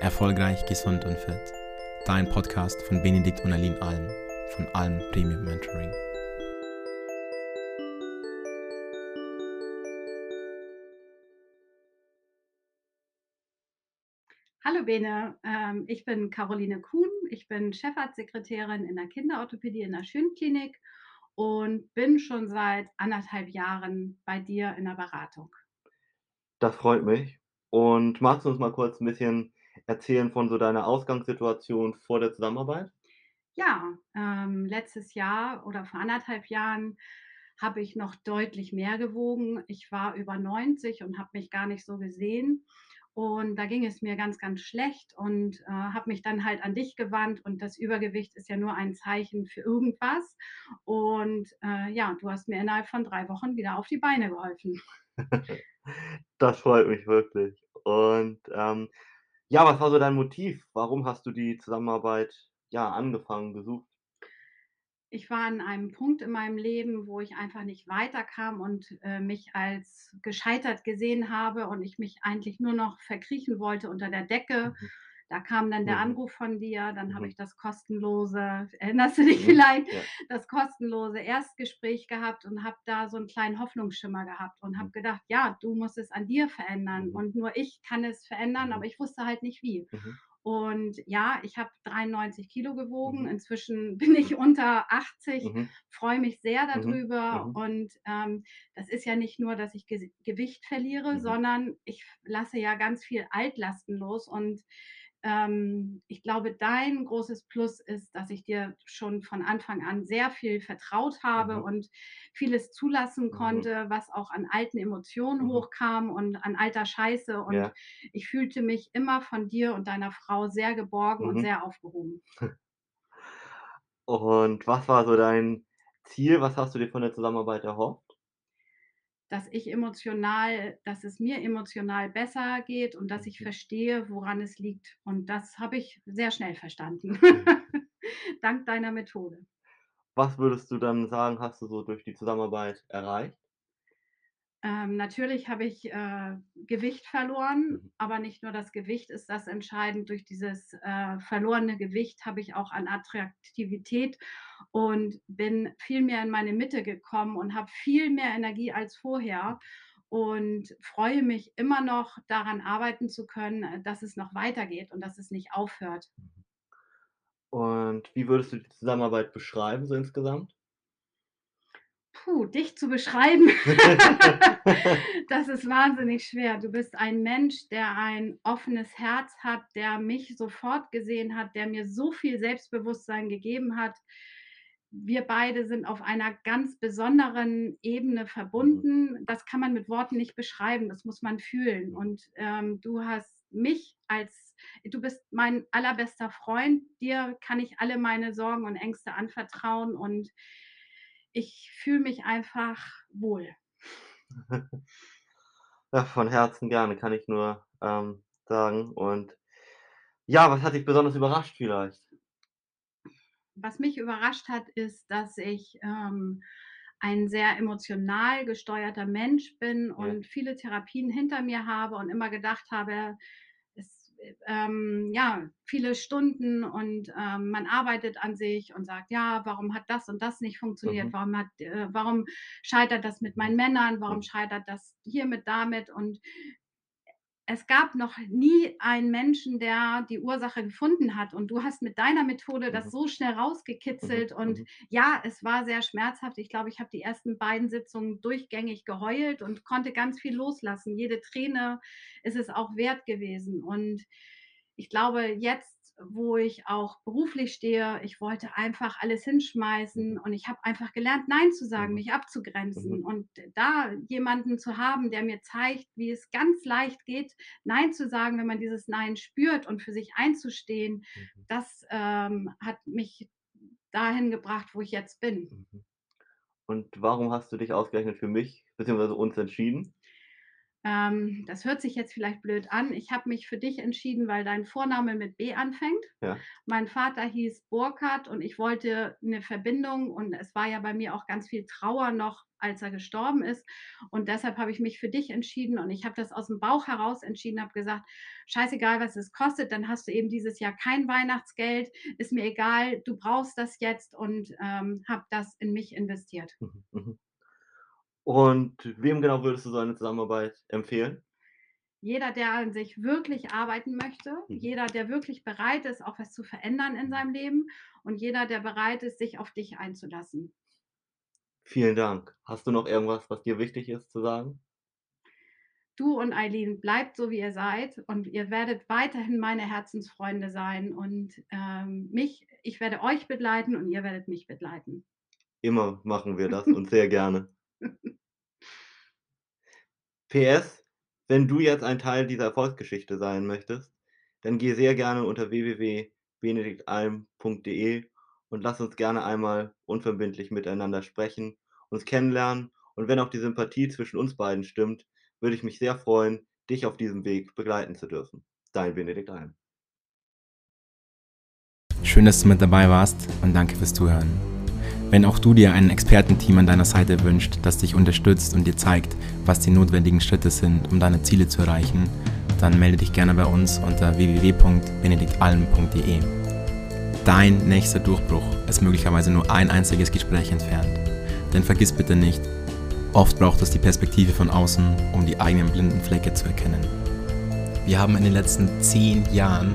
Erfolgreich, gesund und fit. Dein Podcast von Benedikt und Aline Alm von Alm Premium Mentoring. Hallo Bene, ähm, ich bin Caroline Kuhn, ich bin Chefarztsekretärin in der Kinderorthopädie in der Schönklinik und bin schon seit anderthalb Jahren bei dir in der Beratung. Das freut mich. Und magst du uns mal kurz ein bisschen erzählen von so deiner Ausgangssituation vor der Zusammenarbeit? Ja, ähm, letztes Jahr oder vor anderthalb Jahren habe ich noch deutlich mehr gewogen. Ich war über 90 und habe mich gar nicht so gesehen. Und da ging es mir ganz, ganz schlecht und äh, habe mich dann halt an dich gewandt. Und das Übergewicht ist ja nur ein Zeichen für irgendwas. Und äh, ja, du hast mir innerhalb von drei Wochen wieder auf die Beine geholfen. Das freut mich wirklich. Und ähm, ja, was war so dein Motiv? Warum hast du die Zusammenarbeit, ja, angefangen, gesucht? Ich war an einem Punkt in meinem Leben, wo ich einfach nicht weiterkam und, äh, mich als gescheitert gesehen habe und ich mich eigentlich nur noch verkriechen wollte unter der Decke. Mhm. Da kam dann der Mhm. Anruf von dir, dann habe Mhm. ich das kostenlose erinnerst du dich Mhm. vielleicht? Ja. Das kostenlose Erstgespräch gehabt und habe da so 'n kleinen Hoffnungsschimmer gehabt und habe gedacht: „Ja, du musst es an dir verändern und nur ich kann es verändern“, aber ich wusste halt nicht wie. Und ja, ich habe 93 Kilo gewogen. Mhm. Inzwischen bin ich unter 80, Mhm. freue mich sehr da Mhm. drüber Mhm. und, ähm, das ist ja nicht nur, dass ich Gesi Gewicht verliere, sondern ich lasse ja ganz viel Altlasten los und, ähm, ich glaube, dein großes Plus ist, dass ich dir schon von Anfang an sehr viel vertraut habe Mhm. und vieles zulassen Mhm. konnte, was auch an alten Emotionen Mhm. hochkam und an alter Scheiße. Und Ja. ich fühlte mich immer von dir und deiner Frau sehr geborgen und Mhm. sehr aufgehoben. Und was war so dein Ziel? Was hast du dir von der Zusammenarbeit erhofft? Dass ich emotional dass es mir emotional besser geht und dass ich verstehe, woran es liegt. Und das habe ich sehr schnell verstanden, dank deiner Methode. Was würdest du dann sagen, hast du so durch die Zusammenarbeit erreicht? Ähm, natürlich habe ich, äh, Gewicht verloren, Mhm. aber nicht nur das Gewicht ist das entscheidend. Durch dieses, äh, verlorene Gewicht habe ich auch an Attraktivität und bin viel mehr in meine Mitte gekommen und habe viel mehr Energie als vorher und freue mich immer noch, daran arbeiten zu können, äh, dass es noch weitergeht und dass es nicht aufhört. Und wie würdest du die Zusammenarbeit beschreiben, so insgesamt? Puh, dich zu beschreiben, das ist wahnsinnig schwer. Du bist ein Mensch, der ein offenes Herz hat, der mich sofort gesehen hat, der mir so viel Selbstbewusstsein gegeben hat. Wir beide sind auf einer ganz besonderen Ebene Mhm. verbunden. Das kann man mit Worten nicht beschreiben, das muss man fühlen. Und, ähm, du hast mich als du bist mein allerbester Freund. Dir kann ich alle meine Sorgen und Ängste anvertrauen und ich fühle mich einfach wohl. Ja, von Herzen gerne, kann ich nur, ähm, sagen. Und ja, was hat dich besonders überrascht vielleicht? Was mich überrascht hat, ist, dass ich, ähm, ein sehr emotional gesteuerter Mensch bin Ja. und viele Therapien hinter mir habe und immer gedacht habe, es, äh, ähm, ja, viele Stunden und, ähm, man arbeitet an sich und sagt: „Ja, warum hat das und das nicht funktioniert? Mhm. Warum hat äh, warum scheitert das mit Mhm. meinen Männern? Warum Mhm. scheitert das hiermit, damit?“ Und es gab noch nie einen Menschen, der die Ursache gefunden hat. Und du hast mit deiner Methode das Mhm. so schnell Mhm. rausgekitzelt und Mhm. ja, es war sehr schmerzhaft. Ich glaube, ich habe die ersten beiden Sitzungen durchgängig geheult und konnte ganz viel loslassen. Jede Träne ist es auch wert gewesen. Und ich glaube, jetzt, wo ich auch beruflich stehe, ich wollte einfach alles hinschmeißen Mhm. und ich habe einfach gelernt, nein zu sagen, Mhm. mich abzugrenzen. Mhm. Und da jemanden zu haben, der mir zeigt, wie es ganz leicht geht, nein zu sagen, wenn man dieses Nein spürt und für sich einzustehen, das, ähm, hat mich dahin gebracht, wo ich jetzt bin. Und warum hast du dich ausgerechnet für mich beziehungsweise uns entschieden? Ähm, das hört sich jetzt vielleicht blöd an. Ich habe mich für dich entschieden, weil dein Vorname mit B anfängt. Ja. Mein Vater hieß Burkhardt und ich wollte eine Verbindung und es war ja bei mir auch ganz viel Trauer noch, als er gestorben ist. Und deshalb habe ich mich für dich entschieden und ich habe das aus dem Bauch heraus entschieden, habe gesagt, scheißegal, was es kostet, dann hast du eben dieses Jahr kein Weihnachtsgeld, ist mir egal, du brauchst das jetzt und ähm, habe das in mich investiert. Mhm, mhm. Und wem genau würdest du so eine Zusammenarbeit empfehlen? Jeder, der an sich wirklich arbeiten möchte, Mhm. jeder, der wirklich bereit ist, auch was zu verändern in seinem Leben und jeder, der bereit ist, sich auf dich einzulassen. Vielen Dank. Hast du noch irgendwas, was dir wichtig ist zu sagen? Du und Eileen, bleibt so, wie ihr seid und ihr werdet weiterhin meine Herzensfreunde sein und ähm, mich, ich werde euch begleiten und ihr werdet mich begleiten. Immer machen wir das und sehr gerne. PS, wenn du jetzt ein Teil dieser Erfolgsgeschichte sein möchtest, dann geh sehr gerne unter www.benediktalm.de und lass uns gerne einmal unverbindlich miteinander sprechen, uns kennenlernen und wenn auch die Sympathie zwischen uns beiden stimmt, würde ich mich sehr freuen, dich auf diesem Weg begleiten zu dürfen. Dein Benedikt Alm. Schön, dass du mit dabei warst und danke fürs Zuhören. Wenn auch du dir ein Expertenteam an deiner Seite wünscht, das dich unterstützt und dir zeigt, was die notwendigen Schritte sind, um deine Ziele zu erreichen, dann melde dich gerne bei uns unter www.benediktalm.de. Dein nächster Durchbruch ist möglicherweise nur ein einziges Gespräch entfernt. Denn vergiss bitte nicht, oft braucht es die Perspektive von außen, um die eigenen blinden Flecke zu erkennen. Wir haben in den letzten zehn Jahren